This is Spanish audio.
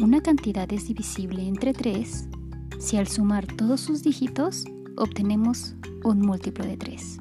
Una cantidad es divisible entre 3 si al sumar todos sus dígitos obtenemos un múltiplo de 3.